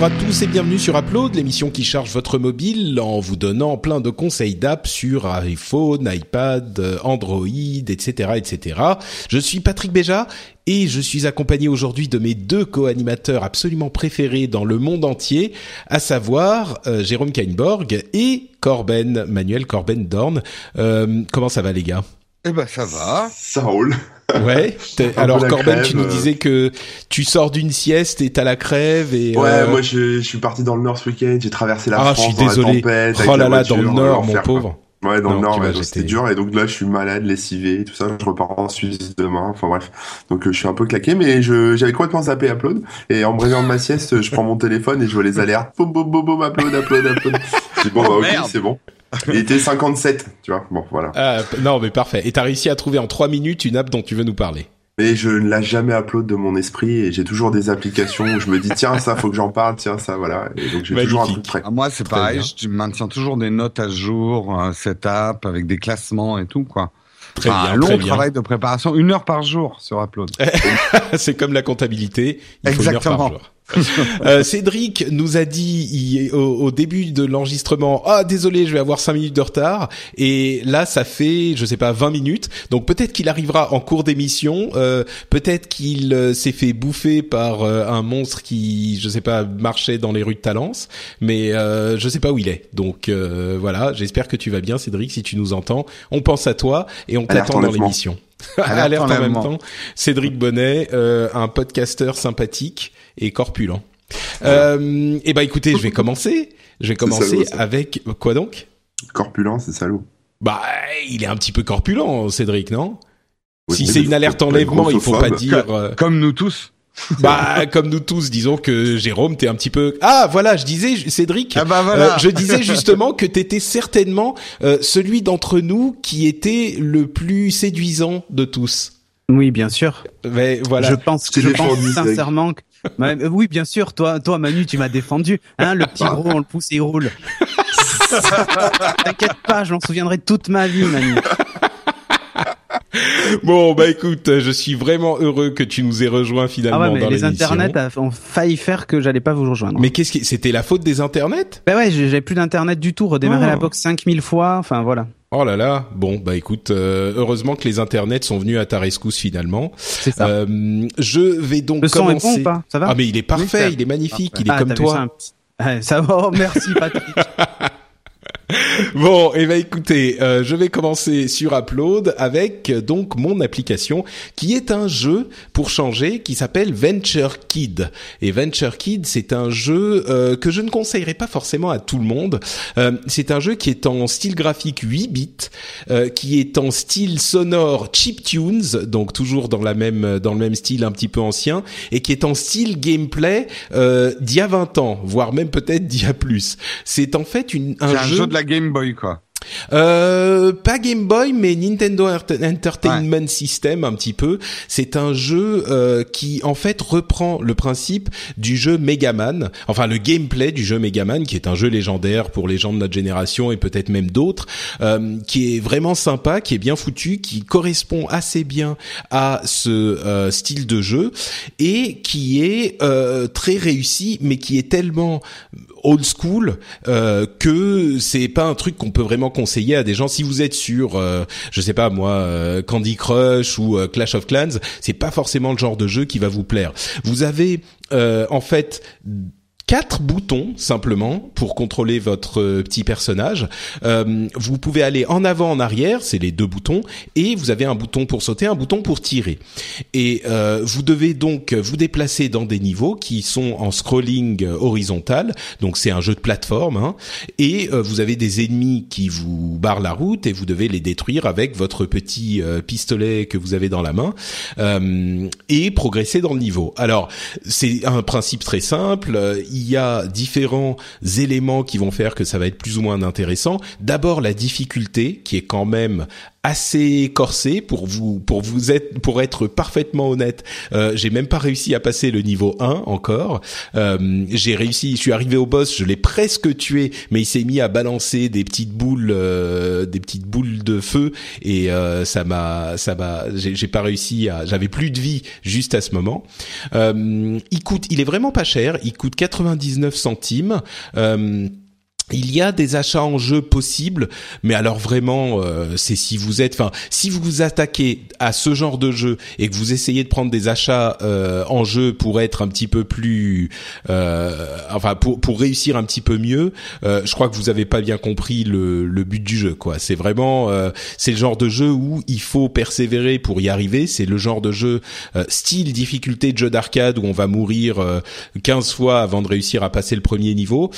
Bonjour à tous et bienvenue sur Upload, l'émission qui charge votre mobile en vous donnant plein de conseils d'apps sur iPhone, iPad, Android, etc., etc. Je suis Patrick Béja et je suis accompagné aujourd'hui de mes deux co-animateurs absolument préférés dans le monde entier, à savoir euh, Jérôme Kainborg et Corben, Manuel Corben Dorn. Euh, comment ça va les gars? Eh ben ça va. Ça roule. Ouais. Alors Corben, tu nous disais que tu sors d'une sieste et t'as la crève et. Ouais, euh... moi je, je, suis parti dans le Nord ce week-end. J'ai traversé la ah, France je suis désolé. la tempête. Oh là là, dans le Nord, mon pauvre. Quoi. Ouais, dans non, le Nord, ouais, c'était dur. Et donc là, je suis malade, lessivé, tout ça. Je repars en Suisse demain. Enfin bref. Donc euh, je suis un peu claqué, mais je j'avais complètement zappé Upload. Et en réveillant de ma sieste, je prends mon téléphone et je vois les alertes. Boum, boum, boum, boum, Upload, Upload, Upload. J'ai bon, bah ok, c'est bon. Il était 57, tu vois. Bon, voilà. Ah, non, mais parfait. Et t'as réussi à trouver en 3 minutes une app dont tu veux nous parler. Mais je ne l'ai jamais upload de mon esprit et j'ai toujours des applications où je me dis tiens ça faut que j'en parle tiens ça voilà et donc j'ai toujours un truc prêt. Ah, moi c'est pareil, je maintiens toujours des notes à jour, euh, setup avec des classements et tout quoi. Très enfin, bien, un long très bien. travail de préparation, une heure par jour sur Upload. c'est comme la comptabilité, il faut Exactement. une heure par jour. euh, Cédric nous a dit au, au, début de l'enregistrement ah désolé je vais avoir 5 minutes de retard et là ça fait je sais pas 20 minutes. Donc peut-être qu'il arrivera en cours d'émission. Euh, peut-être qu'il euh, s'est fait bouffer par euh, un monstre qui je sais pas marchait dans les rues de Talence. Mais euh, je sais pas où il est. Donc euh, voilà. J'espère que tu vas bien Cédric. Si tu nous entends on pense à toi et on t'attend dans l'émission Alerte en même temps. Cédric Bonnet, euh, un podcasteur sympathique et corpulent. Euh, et bah écoutez, je vais commencer. Je vais commencer salaud, avec quoi donc? Corpulent, c'est salaud. Bah, il est un petit peu corpulent, Cédric, non? Oui, Si c'est une alerte enlèvement, il faut pas dire. euh, Comme nous tous. bah, comme nous tous, disons que Jérôme, t'es un petit peu. Ah, voilà, je disais, Cédric. Ah bah voilà. Euh, je disais justement que t'étais certainement euh, celui d'entre nous qui était le plus séduisant de tous. Oui, bien sûr. Mais voilà. Je pense, t'ai je pense sincèrement que. Oui, bien sûr. Toi, toi, Manu, tu m'as défendu. Hein, le petit gros, on le pousse et il roule. T'inquiète pas, je m'en souviendrai toute ma vie, Manu. Bon, bah écoute, je suis vraiment heureux que tu nous aies rejoint finalement Ah ouais, mais dans les internets ont failli faire que j'allais pas vous rejoindre. Mais qu'est-ce qui c'était la faute des internets? Bah ouais, j'ai- j'avais plus d'internet du tout. Redémarrer Oh. la box 5000 fois. Enfin voilà. Oh là là. Bon, bah écoute, euh, heureusement que les internets sont venus à ta rescousse finalement. C'est ça. Euh, je vais donc le son est commencer. bon ou pas? Ça va? Ah mais il est parfait, Oui, il est magnifique, parfait. il est Ah, comme vu toi. ça, un Ouais, ça va. Oh, merci, Patrick. Bon, et ben écoutez, euh, je vais commencer sur Upload avec euh, donc mon application qui est un jeu pour changer qui s'appelle Venture Kid. Et Venture Kid, c'est un jeu euh, que je ne conseillerais pas forcément à tout le monde. Euh, c'est un jeu qui est en style graphique 8 bits, euh, qui est en style sonore chiptunes, donc toujours dans la même dans le même style un petit peu ancien, et qui est en style gameplay euh, d'il y a 20 ans, voire même peut-être d'il y a plus. C'est en fait une, un C'est un jeu jeu de la Game Boy quoi. euh, pas Game Boy, mais Nintendo Enter- Entertainment System un petit peu. C'est un jeu euh, qui en fait reprend le principe du jeu Mega Man, enfin le gameplay du jeu Mega Man, qui est un jeu légendaire pour les gens de notre génération et peut-être même d'autres, euh, qui est vraiment sympa, qui est bien foutu, qui correspond assez bien à ce euh, style de jeu et qui est euh, très réussi, mais qui est tellement old school euh, que c'est pas un truc qu'on peut vraiment conseiller à des gens. Si vous êtes sur euh, je sais pas moi euh, Candy Crush ou euh, Clash of Clans c'est pas forcément le genre de jeu qui va vous plaire. Vous avez euh, en fait quatre boutons simplement pour contrôler votre euh, petit personnage. Euh, vous pouvez aller en avant, en arrière, c'est les deux boutons, et vous avez un bouton pour sauter, un bouton pour tirer. Et euh, vous devez donc vous déplacer dans des niveaux qui sont en scrolling horizontal. Donc c'est un jeu de plateforme, hein, et vous avez des ennemis qui vous barrent la route et vous devez les détruire avec votre petit pistolet que vous avez dans la main et progresser dans le niveau. Alors c'est un principe très simple. Y a différents éléments qui vont faire que ça va être plus ou moins intéressant. D'abord la difficulté qui est quand même assez corsé pour vous pour vous être pour être parfaitement honnête euh, j'ai même pas réussi à passer le niveau 1 encore. Euh, j'ai réussi je suis arrivé au boss je l'ai presque tué mais il s'est mis à balancer des petites boules euh, des petites boules de feu et euh, ça m'a ça m'a j'ai pas réussi à j'avais plus de vie juste à ce moment. Euh, il coûte il est vraiment pas cher il coûte 99 centimes il y a des achats en jeu possibles, mais alors vraiment, euh, c'est si vous êtes, enfin, si vous vous attaquez à ce genre de jeu et que vous essayez de prendre des achats euh, en jeu pour être un petit peu plus, euh, enfin, pour réussir un petit peu mieux, je crois que vous avez pas bien compris le, le but du jeu, quoi. C'est vraiment, c'est le genre de jeu où il faut persévérer pour y arriver. C'est le genre de jeu style difficulté de jeu d'arcade où on va mourir 15 fois avant de réussir à passer le premier niveau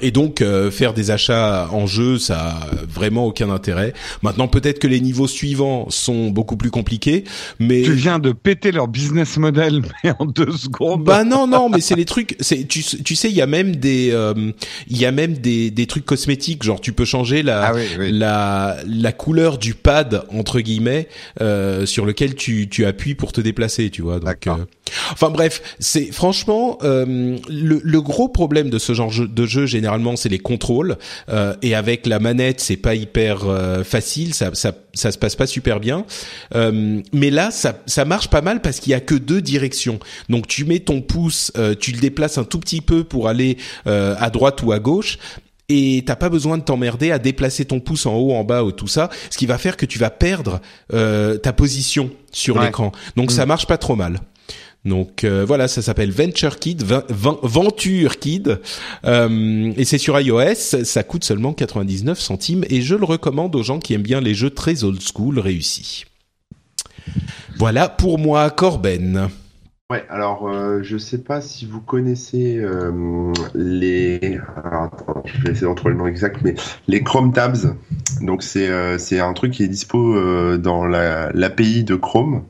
et donc euh, faire des achats en jeu, ça a vraiment aucun intérêt. Maintenant, peut-être que les niveaux suivants sont beaucoup plus compliqués, mais tu viens de péter leur business model mais en deux secondes. Bah non non, mais c'est les trucs. C'est tu, tu sais, il y a même des euh, il y a même des des trucs cosmétiques, genre tu peux changer la ah la la couleur du pad entre guillemets euh, sur lequel tu tu appuies pour te déplacer, tu vois. Donc Enfin bref, c'est franchement euh, le, le, gros problème de ce genre de jeu généralement c'est les contrôles euh, et avec la manette c'est pas hyper euh, facile, ça, ça ça se passe pas super bien. Euh, mais là ça ça marche pas mal parce qu'il y a que deux directions. Donc tu mets ton pouce, euh, tu le déplaces un tout petit peu pour aller euh, à droite ou à gauche et t'as pas besoin de t'emmerder à déplacer ton pouce en haut, en bas ou tout ça, ce qui va faire que tu vas perdre euh, ta position sur l'écran. Donc ça mm. marche pas trop mal. Donc euh, voilà, ça s'appelle Venture Kid, Venture Kid, euh, et c'est sur iOS. Ça coûte seulement 99 centimes et je le recommande aux gens qui aiment bien les jeux très old school réussis. Voilà pour moi, Corben. Ouais, alors euh, je sais pas si vous connaissez euh, les. Alors, attends, je vais essayer d'en le nom exact, mais les Chrome Tabs. Donc c'est euh, un truc qui est dispo euh, dans la l'API de Chrome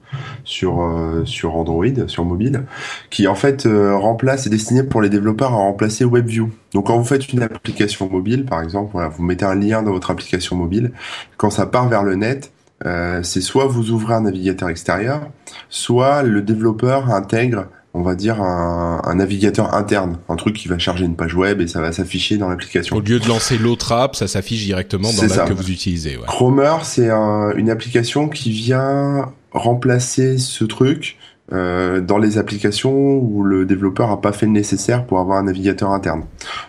sur sur Android, sur mobile, qui en fait remplace est destiné pour les développeurs à remplacer WebView. Donc quand vous faites une application mobile, par exemple, voilà, vous mettez un lien dans votre application mobile, quand ça part vers le net, euh, c'est soit vous ouvrez un navigateur extérieur, soit le développeur intègre, on va dire, un, navigateur interne, un truc qui va charger une page web et ça va s'afficher dans l'application. Au lieu de lancer l'autre app, ça s'affiche directement dans l'app que vous utilisez. Ouais. Chromer, c'est une application qui vient remplacer ce truc euh, dans les applications où le développeur a pas fait le nécessaire pour avoir un navigateur interne.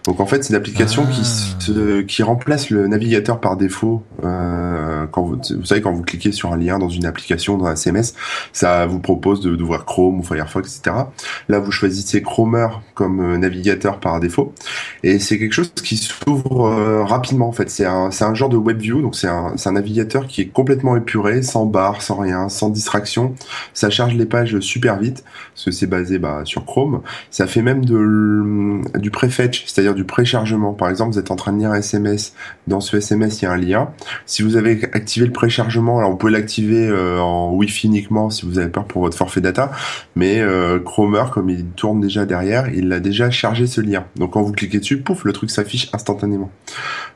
Donc en fait, c'est une application qui ah. qui remplace le navigateur par défaut. Euh, quand vous, vous savez quand vous cliquez sur un lien dans une application dans un CMS, ça vous propose d'ouvrir Chrome ou Firefox, etc. Là, vous choisissez Chromer comme euh, navigateur par défaut, et c'est quelque chose qui s'ouvre euh, rapidement. En fait, c'est un c'est un genre de WebView, donc c'est un c'est un navigateur qui est complètement épuré, sans barre, sans rien, sans distraction. Ça charge les pages super vite, parce que c'est basé bah, sur Chrome. Ça fait même du prefetch, c'est-à-dire du préchargement. Par exemple, vous êtes en train de lire un SMS, dans ce SMS, il y a un lien. Si vous avez activé le préchargement, alors vous pouvez l'activer euh, en Wi-Fi uniquement si vous avez peur pour votre forfait data, mais euh, Chromer, comme il tourne déjà derrière, il a déjà chargé ce lien. Donc quand vous cliquez dessus, pouf, le truc s'affiche instantanément.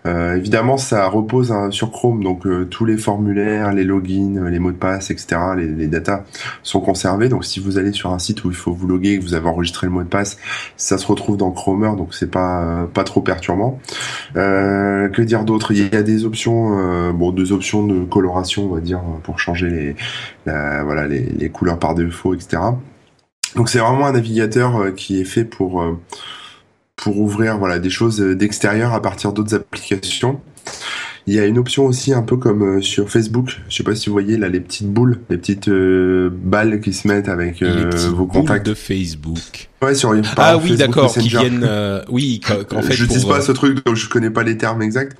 Euh, évidemment, ça repose hein, sur Chrome, donc euh, tous les formulaires, les logins, les mots de passe, etc., les, les datas sont conservés. Donc si vous allez sur un site où il faut vous loguer, que vous avez enregistré le mot de passe, ça se retrouve dans Chromer, donc c'est pas euh, pas trop perturbant. Euh, que dire d'autre? Il y a des options, euh, bon, deux options de coloration, on va dire, pour changer les voilà les, couleurs par défaut, etc. Donc c'est vraiment un navigateur qui est fait pour pour ouvrir voilà des choses d'extérieur à partir d'autres applications. Il y a une option aussi un peu comme euh, sur Facebook. Je sais pas si vous voyez là les petites boules, les petites euh, balles qui se mettent avec Les euh, vos contacts. de Facebook. Ouais, sur Ah par oui, d'accord, qui viennent. euh, oui, qu'en fait. J'utilise pour, pas euh, ce truc, donc je connais pas les termes exacts,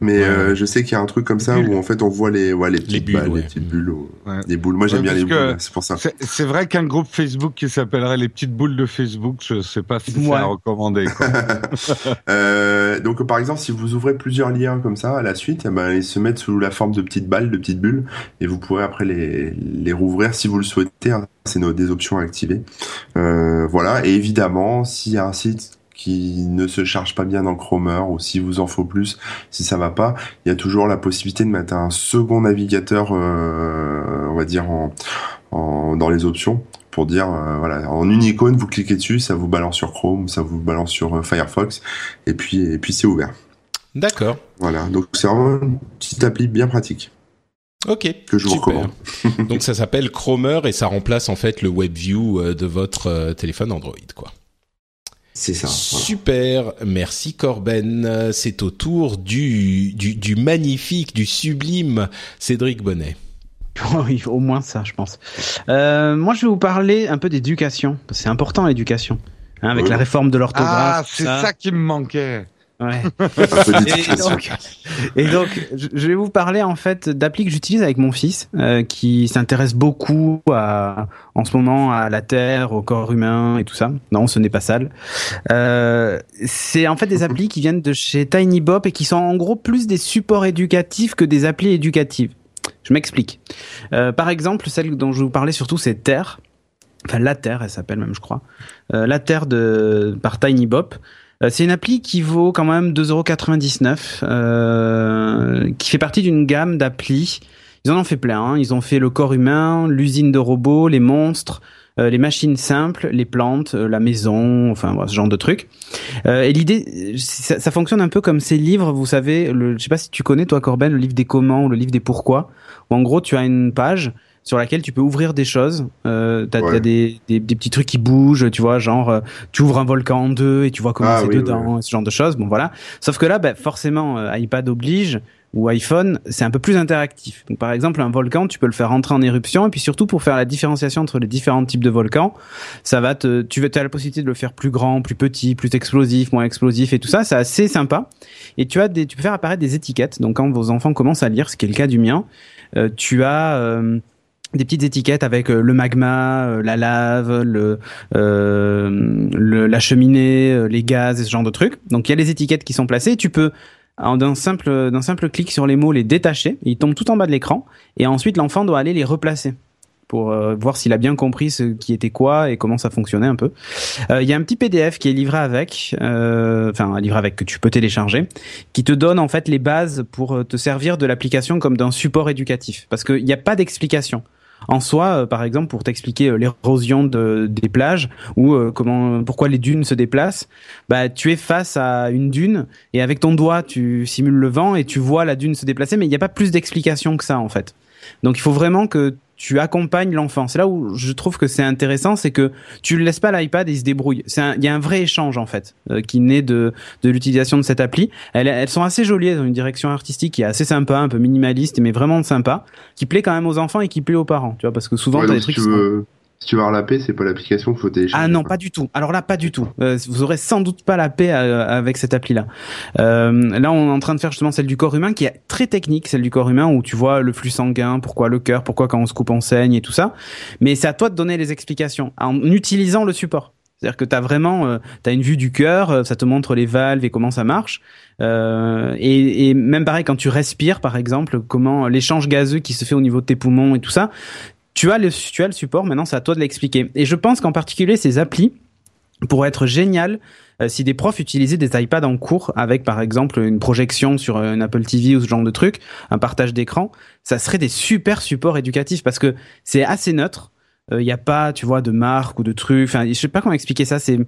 mais Ouais. euh, je sais qu'il y a un truc comme ça où en fait on voit les, ouais, les petites bulles, balles, ouais. les petites bulles, des boules. Moi j'aime Ouais, bien les boules, c'est pour ça. C'est c'est vrai qu'un groupe Facebook qui s'appellerait les petites boules de Facebook, je sais pas si c'est Ouais. à recommander. Quoi. Euh, donc par exemple, si vous ouvrez plusieurs liens comme ça à la suite, eh ben, ils se mettent sous la forme de petites balles, de petites bulles, et vous pourrez après les, les rouvrir si vous le souhaitez. hein. C'est nos, des options à activer. Euh, voilà, et évidemment, s'il y a un site qui ne se charge pas bien dans Chromer ou si vous en faut plus, si ça va pas, il y a toujours la possibilité de mettre un second navigateur, euh, on va dire en, en- dans les options pour dire euh, voilà en une icône vous cliquez dessus ça vous balance sur Chrome ça vous balance sur euh, Firefox et puis et puis c'est ouvert D'accord. voilà donc c'est vraiment une petite appli bien pratique Ok. que je vous super. recommande Donc ça s'appelle Chromer et ça remplace en fait le WebView euh, de votre euh, téléphone Android, quoi. c'est ça voilà. Super, merci Corben. C'est au tour du, du, du magnifique, du sublime Cédric Bonnet. Oui, au moins ça, je pense. Euh, moi, je vais vous parler un peu d'éducation. C'est important l'éducation, hein, avec Oui. la réforme de l'orthographe. ah, c'est ça qui me manquait. Ouais. Et donc, et donc, je vais vous parler en fait d'applis que j'utilise avec mon fils, euh, qui s'intéresse beaucoup à, en ce moment à la Terre, au corps humain et tout ça. Non, ce n'est pas sale. Euh, c'est en fait des applis qui viennent de chez TinyBop et qui sont en gros plus des supports éducatifs que des applis éducatives. Je m'explique. Euh, par exemple, celle dont je vous parlais surtout, c'est Terre. Enfin, la Terre, elle s'appelle même, je crois. Euh, la Terre de par TinyBop. Euh, C'est une appli qui vaut quand même 2,99€, euh, qui fait partie d'une gamme d'applis. Ils en ont fait plein. hein. Ils ont fait le corps humain, l'usine de robots, les monstres, euh, les machines simples, les plantes, euh, la maison, enfin voilà, ce genre de trucs. Euh, et l'idée, ça, ça fonctionne un peu comme ces livres, vous savez, le, je sais pas si tu connais toi Corben, le livre des comment ou le livre des pourquoi. Où en gros, tu as une page sur laquelle tu peux ouvrir des choses. Euh, t'as, Ouais. des, des, des petits trucs qui bougent, tu vois, genre euh, tu ouvres un volcan en deux et tu vois comment Ah c'est oui, dedans, ce genre de choses. Bon voilà. Sauf que là, ben, forcément, euh, iPad oblige ou iPhone, c'est un peu plus interactif. Donc, par exemple, un volcan, tu peux le faire rentrer en éruption et puis surtout pour faire la différenciation entre les différents types de volcans, ça va te, tu as la possibilité de le faire plus grand, plus petit, plus explosif, moins explosif et tout ça. C'est assez sympa. Et tu as des, tu peux faire apparaître des étiquettes. Donc, quand vos enfants commencent à lire, ce qui est le cas du mien, euh, tu as euh, des petites étiquettes avec euh, le magma, euh, la lave, euh, la cheminée, les gaz et ce genre de trucs. Donc il y a les étiquettes qui sont placées. Tu peux d'un simple d'un simple clic sur les mots les détacher. Ils tombent tout en bas de l'écran et ensuite l'enfant doit aller les replacer pour voir s'il a bien compris ce qui était quoi et comment ça fonctionnait un peu. Il y a un petit PDF qui est livré avec, enfin livré avec que tu peux télécharger, qui te donne en fait les bases pour te servir de l'application comme d'un support éducatif, parce qu'il n'y a pas d'explication. En soi, euh, par exemple, pour t'expliquer euh, l'érosion de, des plages ou euh, comment, pourquoi les dunes se déplacent, bah tu es face à une dune et avec ton doigt tu simules le vent et tu vois la dune se déplacer, mais il n'y a pas plus d'explication que ça en fait. Donc il faut vraiment que tu accompagnes l'enfant. C'est là où je trouve que c'est intéressant, c'est que tu le laisses pas l'iPad et il se débrouille. C'est il y a un vrai échange en fait euh, qui naît de de l'utilisation de cette appli. Elles, elles sont assez jolies, elles ont une direction artistique qui est assez sympa, un peu minimaliste, mais vraiment sympa, qui plaît quand même aux enfants et qui plaît aux parents. Tu vois, parce que souvent Ouais, t'as des si trucs tu qui sont- si tu veux avoir la paix c'est pas l'application qu'il faut télécharger ah non, pas du tout. Alors là, pas du tout. Euh, vous aurez sans doute pas la paix euh, avec cette appli-là. Euh, là, on est en train de faire justement celle du corps humain, qui est très technique, celle du corps humain, où tu vois le flux sanguin, pourquoi le cœur, pourquoi quand on se coupe on saigne et tout ça. Mais c'est à toi de donner les explications en utilisant le support. C'est-à-dire que tu as vraiment euh, t'as une vue du cœur, euh, ça te montre les valves et comment ça marche. Euh, et, et même pareil, quand tu respires, par exemple, comment l'échange gazeux qui se fait au niveau de tes poumons et tout ça, tu as le, tu as le support, maintenant c'est à toi de l'expliquer. Et je pense qu'en particulier ces applis pourraient être géniales euh, si des profs utilisaient des iPads en cours avec par exemple une projection sur euh, une Apple TV ou ce genre de truc, un partage d'écran, ça serait des super supports éducatifs parce que c'est assez neutre. Il n'y a pas, tu vois, de marque ou de trucs. Enfin, je sais pas comment expliquer ça. C'est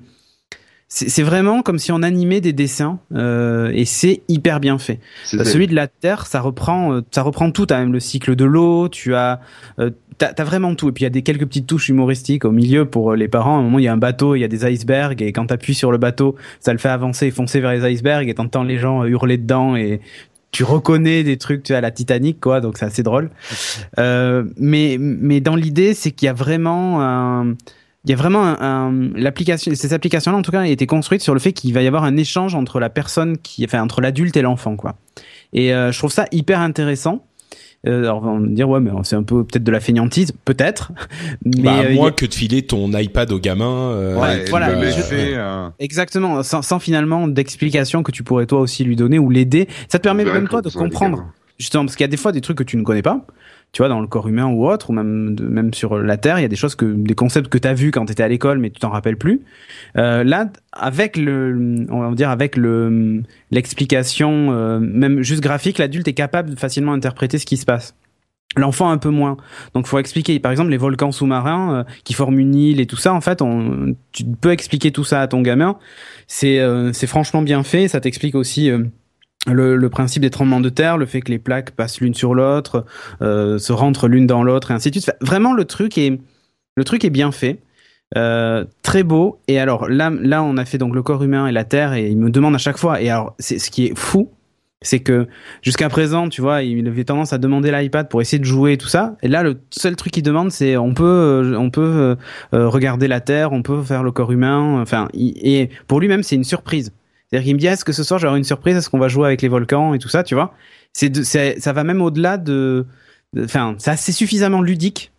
c'est vraiment comme si on animait des dessins euh, et c'est hyper bien fait. Bah, celui de la Terre, ça reprend, euh, ça reprend tout. T'as même le cycle de l'eau, tu as, euh, t'as, vraiment tout. Et puis il y a des quelques petites touches humoristiques au milieu pour euh, les parents. À un moment, il y a un bateau, il y a des icebergs, et quand t'appuies sur le bateau, ça le fait avancer et foncer vers les icebergs, et t'entends les gens euh, hurler dedans et tu reconnais des trucs tu la Titanic quoi donc c'est assez drôle euh, mais mais dans l'idée c'est qu'il y a vraiment un il y a vraiment un, un- l'application ces applications là en tout cas ont été construites sur le fait qu'il va y avoir un échange entre la personne qui enfin entre l'adulte et l'enfant quoi et euh, je trouve ça hyper intéressant euh, alors on va me dire ouais mais c'est un peu peut-être de la feignantise peut-être mais bah, euh, a- moins que de filer ton iPad au gamin. euh, Ouais, voilà, le euh, laisser, Exactement, sans, sans finalement d'explication que tu pourrais toi aussi lui donner ou l'aider. Ça te permet même toi de comprendre, justement, parce qu'il y a des fois des trucs que tu ne connais pas, tu vois, dans le corps humain ou autre, ou même, même sur la Terre, il y a des choses que, des concepts que tu as vus quand tu étais à l'école, mais tu t'en rappelles plus. Euh, là, avec le, on va dire, avec le, l'explication, euh, même juste graphique, l'adulte est capable de facilement interpréter ce qui se passe. L'enfant un peu moins. Donc faut expliquer. Par exemple, les volcans sous-marins euh, qui forment une île et tout ça, en fait, on, tu peux expliquer tout ça à ton gamin. C'est euh, c'est franchement bien fait. Ça t'explique aussi. Le, principe des tremblements de terre, le fait que les plaques passent l'une sur l'autre, euh, se rentrent l'une dans l'autre, et ainsi de suite. Vraiment, le truc est, le truc est bien fait, euh, très beau. Et alors là, là, on a fait donc le corps humain et la terre, et il me demande à chaque fois. Et alors, c'est ce qui est fou, c'est que jusqu'à présent, tu vois, il avait tendance à demander l'iPad pour essayer de jouer et tout ça. Et là, le seul truc qu'il demande, c'est on peut, euh, on peut regarder la Terre, on peut faire le corps humain. Enfin, et pour lui-même, c'est une surprise. C'est-à-dire qu'il me dit est-ce que ce soir j'aurai une surprise? Est-ce qu'on va jouer avec les volcans et tout ça, tu vois? C'est, de- c'est, ça va même au-delà de, enfin, c'est assez suffisamment ludique.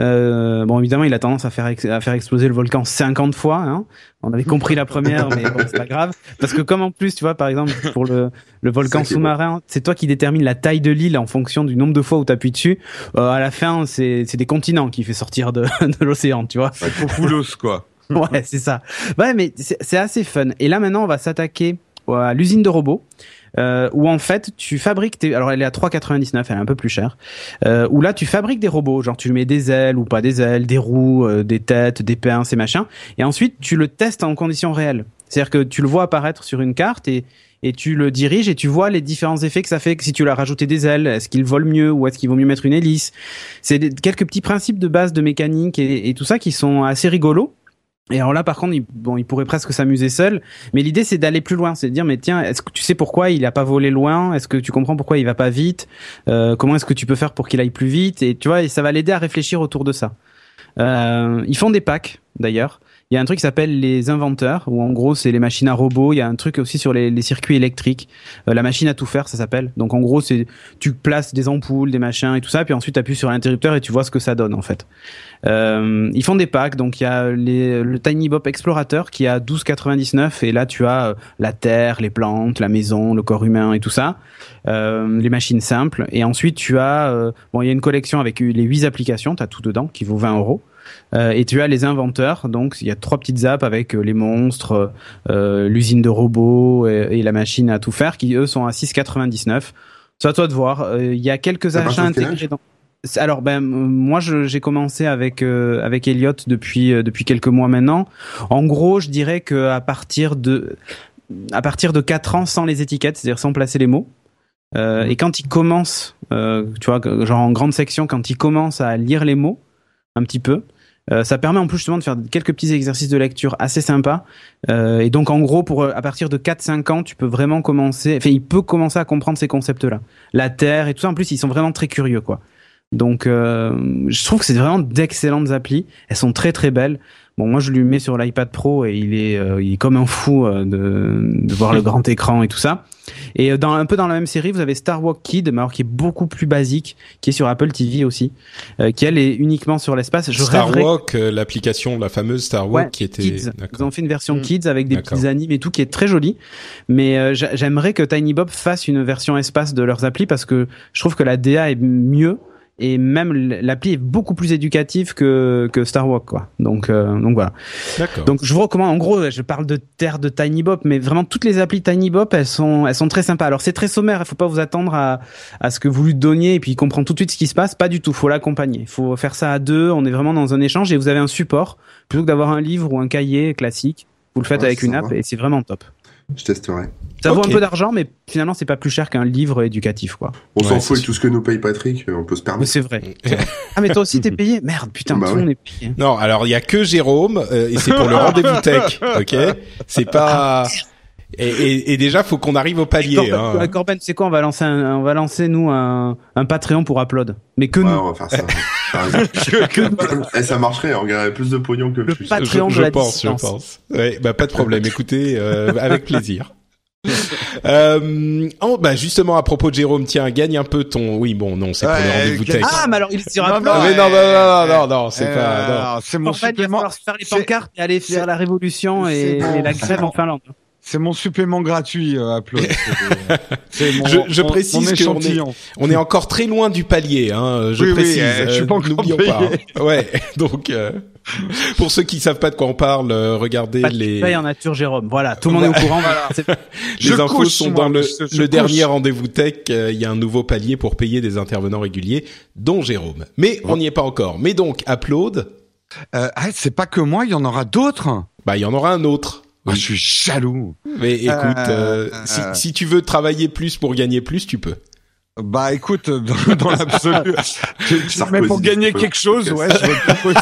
Euh, bon, évidemment, il a tendance à faire à faire exploser le volcan 50 fois. Hein. On avait compris la première, mais bon, c'est pas grave. Parce que comme en plus, tu vois, par exemple, pour le, le volcan sous-marin, c'est toi qui détermine la taille de l'île en fonction du nombre de fois où tu appuies dessus. Euh, à la fin, c'est c'est des continents qui fait sortir de, de l'océan, tu vois. Popoulos, quoi. Ouais, c'est ça. Ouais, mais c'est assez fun. Et là, maintenant, on va s'attaquer à l'usine de robots. Euh, où en fait tu fabriques tes... alors elle est à 3,99 elle est un peu plus chère euh, où là tu fabriques des robots genre tu mets des ailes ou pas des ailes des roues euh, des têtes des pinces et machin et ensuite tu le testes en conditions réelles c'est à dire que tu le vois apparaître sur une carte et et tu le diriges et tu vois les différents effets que ça fait que si tu leur rajouté des ailes est-ce qu'il vole mieux ou est-ce qu'il vaut mieux mettre une hélice? C'est quelques petits principes de base de mécanique et, et tout ça qui sont assez rigolos et alors là, par contre, il, bon, il pourrait presque s'amuser seul. Mais l'idée, c'est d'aller plus loin. C'est de dire, mais tiens, est-ce que tu sais pourquoi il a pas volé loin? Est-ce que tu comprends pourquoi il va pas vite? Euh, Comment est-ce que tu peux faire pour qu'il aille plus vite? Et tu vois, et ça va l'aider à réfléchir autour de ça. Euh, ils font des packs, d'ailleurs. Il y a un truc qui s'appelle les inventeurs, où en gros, c'est les machines à robots. Il y a un truc aussi sur les, circuits électriques. Euh, la machine à tout faire, ça s'appelle. Donc en gros, c'est tu places des ampoules, des machins et tout ça, puis ensuite tu appuies sur l'interrupteur et tu vois ce que ça donne, en fait. Euh, ils font des packs, donc il y a les, le Tiny Bop Explorateur qui à 12,99 et là tu as euh, la terre, les plantes, la maison, le corps humain et tout ça, euh, les machines simples. Et ensuite tu as, euh, bon il y a une collection avec les huit applications, tu as tout dedans qui vaut 20 euros. Euh, et tu as les inventeurs, donc il y a trois petites apps avec euh, les monstres, euh, l'usine de robots et, et la machine à tout faire qui eux sont à 6,99. C'est à toi de voir. Il y a quelques Ça achats intégrés dans. Alors ben moi j'ai commencé avec euh, avec Elliot depuis euh, depuis quelques mois maintenant. En gros, je dirais que à partir de à partir de 4 ans sans les étiquettes, c'est-à-dire sans placer les mots. Euh, et quand il commence, tu vois, genre en grande section, quand il commence à lire les mots un petit peu, euh, ça permet en plus justement de faire quelques petits exercices de lecture assez sympas. Euh, et donc en gros, pour euh, à partir de 4-5 ans, tu peux vraiment commencer. Enfin, il peut commencer à comprendre ces concepts-là. La Terre et tout ça. En plus, ils sont vraiment très curieux, quoi. Donc, euh, je trouve que c'est vraiment d'excellentes applis. Elles sont très très belles. Bon, moi, je lui mets sur l'iPad Pro et il est, euh, il est comme un fou euh, de, de voir le grand écran et tout ça. Et euh, dans un peu dans la même série, vous avez Star Walk Kid, mais alors qui est beaucoup plus basique, qui est sur Apple TV aussi, euh, qui elle est uniquement sur l'espace. Je Star rêverais- Walk, euh, l'application, la fameuse Star Walk Ouais, qui était. Kids. Ils ont fait une version Mm. Kids avec des petits animes et tout qui est très joli. Mais euh, j'a- j'aimerais que Tiny Bob fasse une version espace de leurs applis parce que je trouve que la DA est mieux et même l'appli est beaucoup plus éducative que que Star Walk quoi. Donc euh, donc voilà. D'accord. Donc je vous recommande. En gros, je parle de terre de Tiny Bop, mais vraiment toutes les applis Tiny Bop, elles sont, elles sont très sympas. Alors c'est très sommaire. Il faut pas vous attendre à, à ce que vous lui donniez et puis il comprend tout de suite ce qui se passe. Pas du tout. Faut l'accompagner. Faut faire ça à deux. On est vraiment dans un échange et vous avez un support plutôt que d'avoir un livre ou un cahier classique. Vous le faites Ouais, avec une app et c'est vraiment top. Je testerai. Ça vaut Ok. un peu d'argent, mais finalement c'est pas plus cher qu'un livre éducatif, quoi. On s'en fout sûr. tout ce que nous paye Patrick, euh, on peut se Mais permettre. c'est vrai. Ah mais toi aussi t'es payé? Merde, putain, Bah tout le ouais. monde est payé. Non, alors il y a que Jérôme euh, et c'est pour le rendez-vous tech, ok? C'est pas. Et, et, et déjà, faut qu'on arrive au palier. Corben, hein. Corben, c'est quoi? On va lancer, un, on va lancer nous un, un Patreon pour Upload. Mais que Ouais, nous. on va faire ça. T'as raison. Et ça marcherait, on gagnerait plus de pognon que Le plus. pat- Je, Patreon de je la pense, je distance. pense. Ouais, bah pas de problème. Écoutez, euh, avec plaisir. Euh, oh, bah justement à propos de Jérôme, tiens, gagne un peu ton. Oui, bon, non, c'est pour le rendez-vous tech. Ah, mais alors il est sur. Ah, mais non, non, non, non, non, non, c'est Euh, pas. C'est mon Corben, il va falloir se faire les pancartes et aller faire la révolution et, c'est bon. et la grève en Finlande. C'est mon supplément gratuit, euh, Upload. C'est- mon, Je- je mon- précise on est- échantillon. On est encore très loin du palier, hein. Je Oui, oui, précise. euh, je suis pas encore N'oublions payé. pas. Ouais. Donc, euh, pour ceux qui savent pas de quoi on parle, euh, regardez Pas de les. paye en nature, Jérôme. Voilà, tout le monde est au courant. Les Je infos couche, sont moi, dans le, je- je le couche. dernier rendez-vous tech. euh, Il y a un nouveau palier pour payer des intervenants réguliers, dont Jérôme. Mais on n'y est pas encore. Mais donc, upload. Euh, ah, c'est pas que moi, il y en aura d'autres. Bah, il y en aura un autre. Ah, je suis jaloux. Mais écoute, euh, Euh, si, euh. si tu veux travailler plus pour gagner plus, tu peux. Bah écoute, dans, dans l'absolu, mais pour gagner quelque chose, ouais, je vais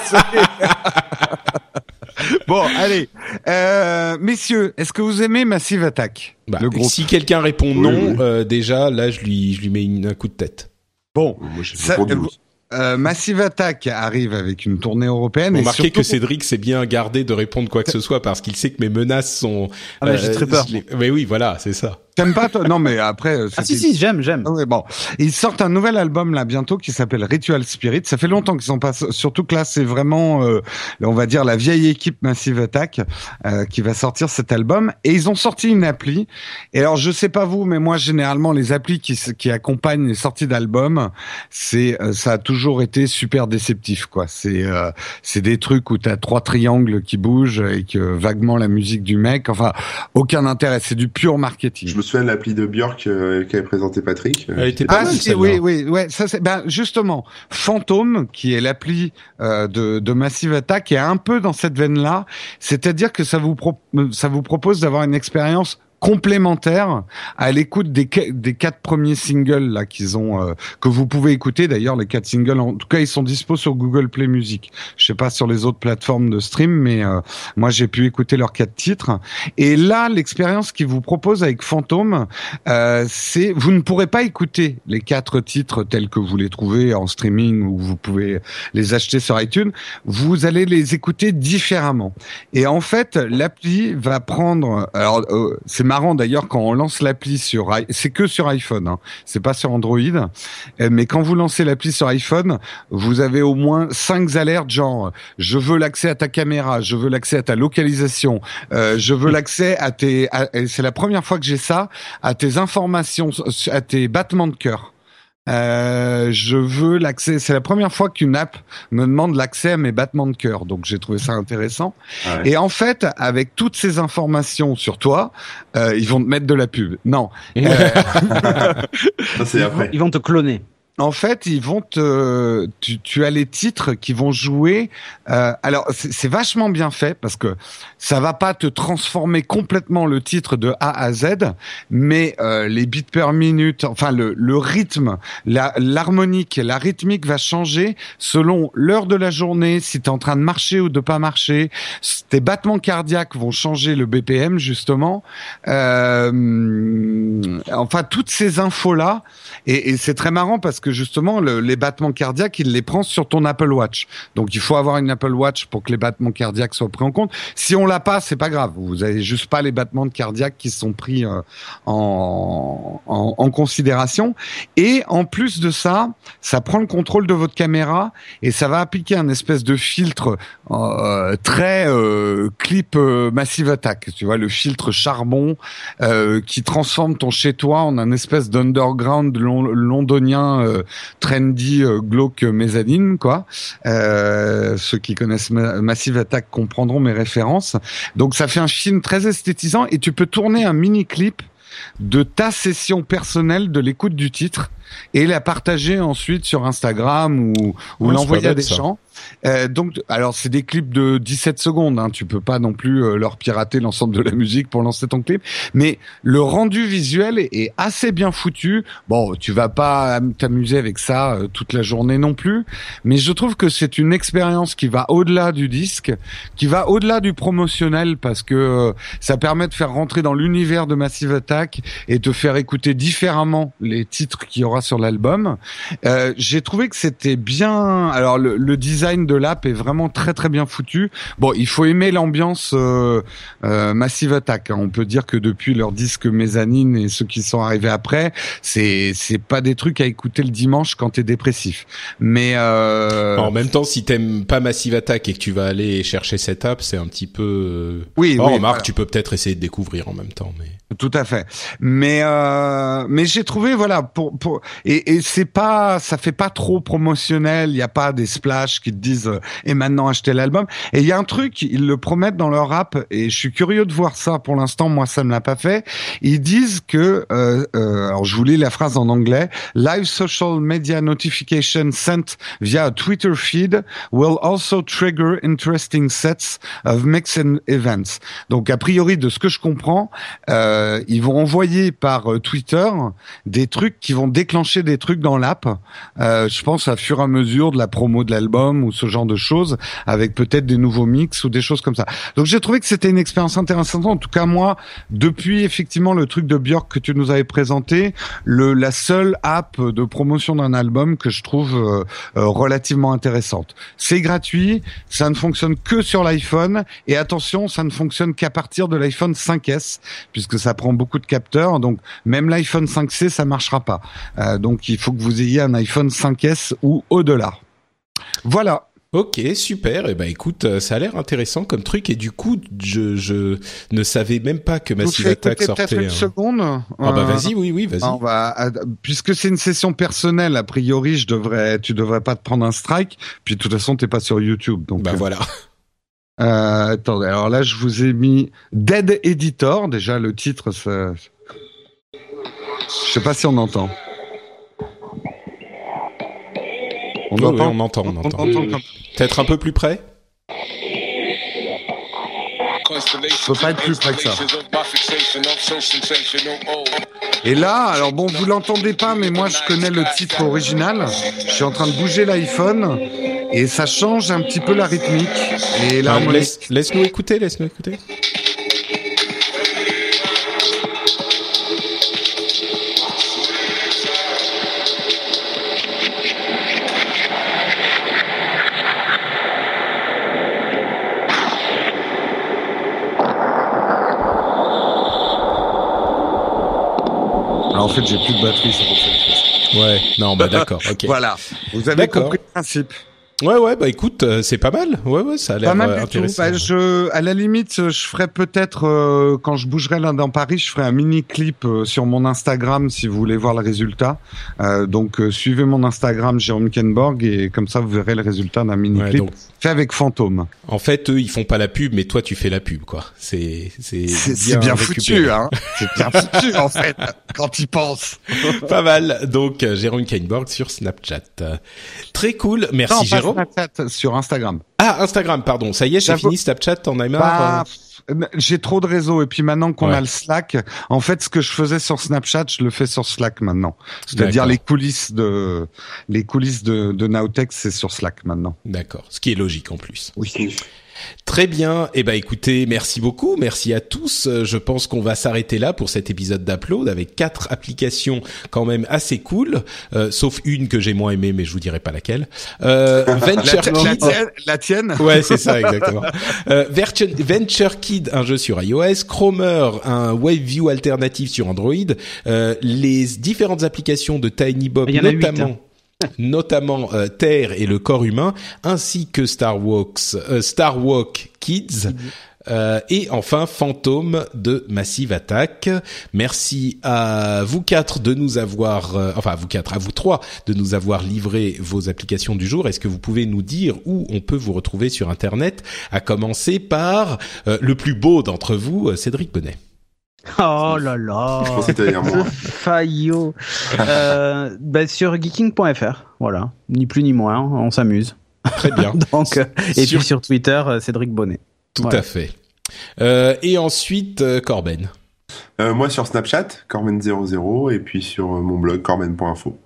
bon, allez, euh, messieurs, est-ce que vous aimez Massive Attack, Bah, le groupe? si quelqu'un répond Oui, non, oui. euh, déjà là, je lui, je lui mets une, un coup de tête. Bon, Moi, Ça- oui. Euh, Massive Attack arrive avec une tournée européenne. et Remarquez surtout- que Cédric s'est bien gardé de répondre quoi que ce soit parce qu'il sait que mes menaces sont. Ah, mais j'ai très peur. Mais oui, voilà, c'est ça. T'aimes pas toi? Non, mais après. euh, Ah si, si, j'aime, j'aime. Ah ouais, bon. Ils sortent un nouvel album là bientôt qui s'appelle Ritual Spirit. Ça fait longtemps qu'ils sont pas, surtout que là c'est vraiment, euh, on va dire la vieille équipe Massive Attack euh, qui va sortir cet album. Et ils ont sorti une appli. Et alors je sais pas vous, mais moi généralement les applis qui qui accompagnent les sorties d'albums, c'est euh, ça a toujours été super déceptif quoi. C'est euh, c'est des trucs où t'as trois triangles qui bougent et que vaguement la musique du mec. Enfin aucun intérêt. C'est du pur marketing. Je me souviens de l'appli de Björk euh, qu'avait présenté Patrick. Elle était pas Ah mal, si, oui, oui, ouais, ça c'est ben justement Phantom qui est l'appli euh, de, de Massive Attack est un peu dans cette veine-là, c'est-à-dire que ça vous pro- ça vous propose d'avoir une expérience complémentaire à l'écoute des, des quatre premiers singles là qu'ils ont euh, que vous pouvez écouter d'ailleurs les quatre singles en tout cas ils sont dispo sur Google Play Music je sais pas sur les autres plateformes de stream mais euh, moi j'ai pu écouter leurs quatre titres et là l'expérience qu'ils vous proposent avec Phantom euh, c'est vous ne pourrez pas écouter les quatre titres tels que vous les trouvez en streaming ou vous pouvez les acheter sur iTunes. Vous allez les écouter différemment. Et en fait, l'appli va prendre. Alors, euh, c'est marrant d'ailleurs quand on lance l'appli sur. C'est que sur iPhone. Hein, c'est pas sur Android. Euh, Mais quand vous lancez l'appli sur iPhone, vous avez au moins cinq alertes genre je veux l'accès à ta caméra, je veux l'accès à ta localisation, euh, je veux l'accès à tes. C'est la première fois que j'ai ça à tes informations, à tes battements de cœur. Euh, je veux l'accès. C'est la première fois qu'une app me demande l'accès à mes battements de cœur, donc j'ai trouvé ça intéressant. Ah ouais. Et en fait, avec toutes ces informations sur toi, euh, ils vont te mettre de la pub. Non, Euh, Ça, après. Ils vont te cloner. En fait, ils vont te, tu, tu as les titres qui vont jouer. Euh, alors, c'est vachement bien fait parce que ça va pas te transformer complètement le titre de A à Z, mais euh, les bits per minute, enfin le, le rythme, l'harmonique, la rythmique va changer selon l'heure de la journée, si tu es en train de marcher ou de pas marcher. Tes battements cardiaques vont changer le BPM justement. Euh, enfin, toutes ces infos là. Et, et c'est très marrant parce que justement, le- les battements cardiaques, il les prend sur ton Apple Watch. Donc, il faut avoir une Apple Watch pour que les battements cardiaques soient pris en compte. Si on l'a pas, c'est pas grave. Vous avez juste pas les battements cardiaques qui sont pris euh, en, en, considération. Et en plus de ça, ça prend le contrôle de votre caméra et ça va appliquer un espèce de filtre euh, très euh, clip Massive Attack. Tu vois, le filtre charbon qui transforme ton chez toi en un espèce d'underground lon- londonien trendy euh, glauque mezzanine quoi. Euh, ceux qui connaissent Ma- Massive Attack comprendront mes références. Donc ça fait un film très esthétisant et tu peux tourner un mini clip de ta session personnelle de l'écoute du titre et la partager ensuite sur Instagram ou, ou Ouais, l'envoyer à des gens. Euh, donc, alors c'est des clips de 17 secondes. Hein, tu peux pas non plus euh, leur pirater l'ensemble de la musique pour lancer ton clip. Mais le rendu visuel est, est assez bien foutu. Bon, tu vas pas t'amuser avec ça euh, toute la journée non plus. Mais je trouve que c'est une expérience qui va au-delà du disque, qui va au-delà du promotionnel parce que euh, ça permet de faire rentrer dans l'univers de Massive Attack et te faire écouter différemment les titres qu'il y aura sur l'album. Euh, J'ai trouvé que c'était bien. Alors le, le design de l'app est vraiment très très bien foutu. Bon, il faut aimer l'ambiance euh, euh, Massive Attack. hein. On peut dire que depuis leur disque Mezzanine et ceux qui sont arrivés après, c'est c'est pas des trucs à écouter le dimanche quand t'es dépressif. Mais euh, En même temps, si t'aimes pas Massive Attack et que tu vas aller chercher cette app, c'est un petit peu. euh, oui, Oh, oui, remarque, voilà. tu peux peut-être essayer de découvrir en même temps, mais. Tout à fait. Mais euh, mais j'ai trouvé voilà pour pour et, et c'est pas ça fait pas trop promotionnel. Il y a pas des splash qui te disent euh, et maintenant achetez l'album. Et il y a un truc ils le promettent dans leur app et je suis curieux de voir ça. Pour l'instant moi ça me l'a pas fait. Ils disent que euh, euh, alors je vous lis la phrase en anglais. Live social media notification sent via Twitter feed will also trigger interesting sets of mix and events. Donc a priori de ce que je comprends. Ils vont envoyer par Twitter des trucs qui vont déclencher des trucs dans l'app. Euh, je pense à fur et à mesure de la promo de l'album ou ce genre de choses, avec peut-être des nouveaux mix ou des choses comme ça. Donc j'ai trouvé que c'était une expérience intéressante. En tout cas moi, depuis effectivement le truc de Björk que tu nous avais présenté, le la seule app de promotion d'un album que je trouve euh, euh, relativement intéressante. C'est gratuit, ça ne fonctionne que sur l'iPhone et attention, ça ne fonctionne qu'à partir de l'iPhone 5S puisque ça prend beaucoup de capteurs. Donc même l'iPhone 5C, ça marchera pas. Euh, donc il faut que vous ayez un iPhone 5S ou au-delà. Voilà. Ok, super. Et ben écoute, euh, ça a l'air intéressant comme truc. Et du coup, je, je ne savais même pas que Massive Attack écouter peut-être sortait. une hein. seconde. Ah bah Euh, vas-y, oui, oui, vas-y. On va, puisque c'est une session personnelle, a priori, je devrais, tu devrais pas te prendre un strike. Puis de toute façon, t'es pas sur YouTube, donc. Bah euh, voilà. Euh, attendez, alors là, je vous ai mis Dead Editor. Déjà, le titre, ça... je sais pas si on entend. On Oui, oui, entend on entend, on entend. Peut-être un peu plus près. Je peux pas être plus près que ça. Et là, alors bon, vous l'entendez pas, mais moi je connais le titre original. Je suis en train de bouger l'iPhone et ça change un petit peu la rythmique et Ah, laisse, laisse-nous écouter, laisse-nous écouter. Fait, j'ai plus de batterie, c'est pour ça. Ouais. Non, bah d'accord. Ok. Voilà, vous avez compris le principe. Ouais, ouais. Bah écoute, euh, c'est pas mal. Ouais, ouais, ça a l'air Pas mal euh, intéressant. Bah, je, à la limite, je ferai peut-être euh, quand je bougerai là dans Paris, je ferai un mini clip euh, sur mon Instagram si vous voulez voir le résultat. Euh, donc euh, suivez mon Instagram Jérôme Kenborg et comme ça vous verrez le résultat d'un mini Ouais, clip donc, fait avec Fantôme. en fait, eux, ils font pas la pub, mais toi, tu fais la pub, quoi. C'est, c'est, bien récupéré. foutu, hein. C'est bien foutu en fait quand il pense. pas mal. Donc, Jérôme Kainborg sur Snapchat. Très cool. Merci, non, pas Snapchat, sur Instagram. Ah, Instagram, pardon. Ça y est, J'avoue- fini Snapchat, t'en as marre Bah, euh j'ai trop de réseaux et puis maintenant qu'on Ouais. a le Slack, en fait, ce que je faisais sur Snapchat, je le fais sur Slack maintenant. C'est-à-dire D'accord. les coulisses de les coulisses de, de Nowtech, c'est sur Slack maintenant. D'accord. Ce qui est logique en plus. Oui. Très bien. Eh ben, écoutez, merci beaucoup. Merci à tous. Euh, Je pense qu'on va s'arrêter là pour cet épisode d'Upload avec quatre applications quand même assez cool, euh, sauf une que j'ai moins aimée, mais je vous dirai pas laquelle. Euh, Venture La, Kid. la tienne Ouais, c'est ça, exactement. Euh, Venture, Venture Kid, un jeu sur iOS, Chromer, un Wave View alternatif sur Android, euh, les différentes applications de Tiny Bob, Il y en a huit, notamment. Euh, Terre et le corps humain, ainsi que Star Walks, euh, Star Walk Kids, euh, et enfin Fantôme de Massive Attack. Merci à vous quatre de nous avoir, euh, enfin à vous quatre, à vous trois de nous avoir livré vos applications du jour. Est-ce que vous pouvez nous dire où on peut vous retrouver sur Internet? À commencer par euh, le plus beau d'entre vous, Cédric Bonnet. Oh là là. Je pensais que moi. faillot. euh, bah, sur geeking.fr, voilà. Ni plus ni moins, on s'amuse. Très bien. Donc, euh, et Sur- puis sur Twitter, Cédric Bonnet. Tout Voilà. à fait. Euh, et ensuite, Corben. Euh, moi sur Snapchat, Corben00, et puis sur mon blog, corben.info.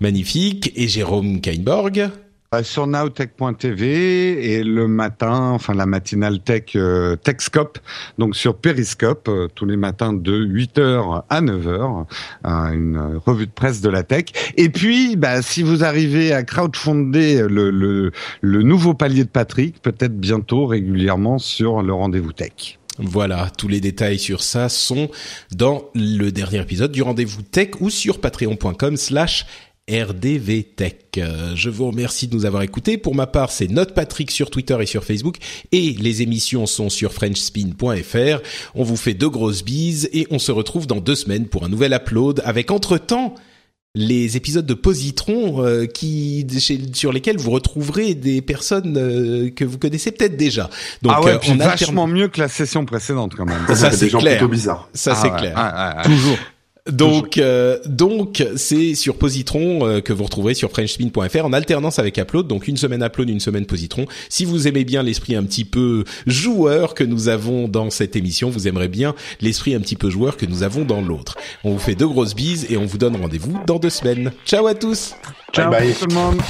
Magnifique. Et Jérôme Kainborg. Euh, sur nowtech.tv et le matin, enfin la matinale tech euh, Techscope, donc sur Periscope, euh, tous les matins de 8h à 9h, euh, une revue de presse de la tech. Et puis, bah, si vous arrivez à crowdfunder le, le, le nouveau palier de Patrick, peut-être bientôt régulièrement sur le rendez-vous tech. Voilà, tous les détails sur ça sont dans le dernier épisode du rendez-vous tech ou sur patreon.com slash rdvtech. Euh, Je vous remercie de nous avoir écoutés. Pour ma part, c'est Note Patrick sur Twitter et sur Facebook et les émissions sont sur frenchspin.fr. On vous fait de grosses bises et on se retrouve dans deux semaines pour un nouvel upload avec entre-temps les épisodes de Positron euh, qui chez- sur lesquels vous retrouverez des personnes euh, que vous connaissez peut-être déjà. Donc ah ouais, euh, en alterne- vachement mieux que la session précédente quand même. Ça, c'est c'est des gens clair. plutôt bizarres. ça Ah c'est ouais, clair. ouais. Toujours. Donc, euh, donc c'est sur Positron euh, que vous retrouverez sur FrenchSpin.fr en alternance avec Upload. Donc une semaine Upload, une semaine Positron. Si vous aimez bien l'esprit un petit peu joueur que nous avons dans cette émission, vous aimerez bien l'esprit un petit peu joueur que nous avons dans l'autre. On vous fait de grosses bises et on vous donne rendez-vous dans deux semaines. Ciao à tous. Ciao. Bye bye. Tout le monde.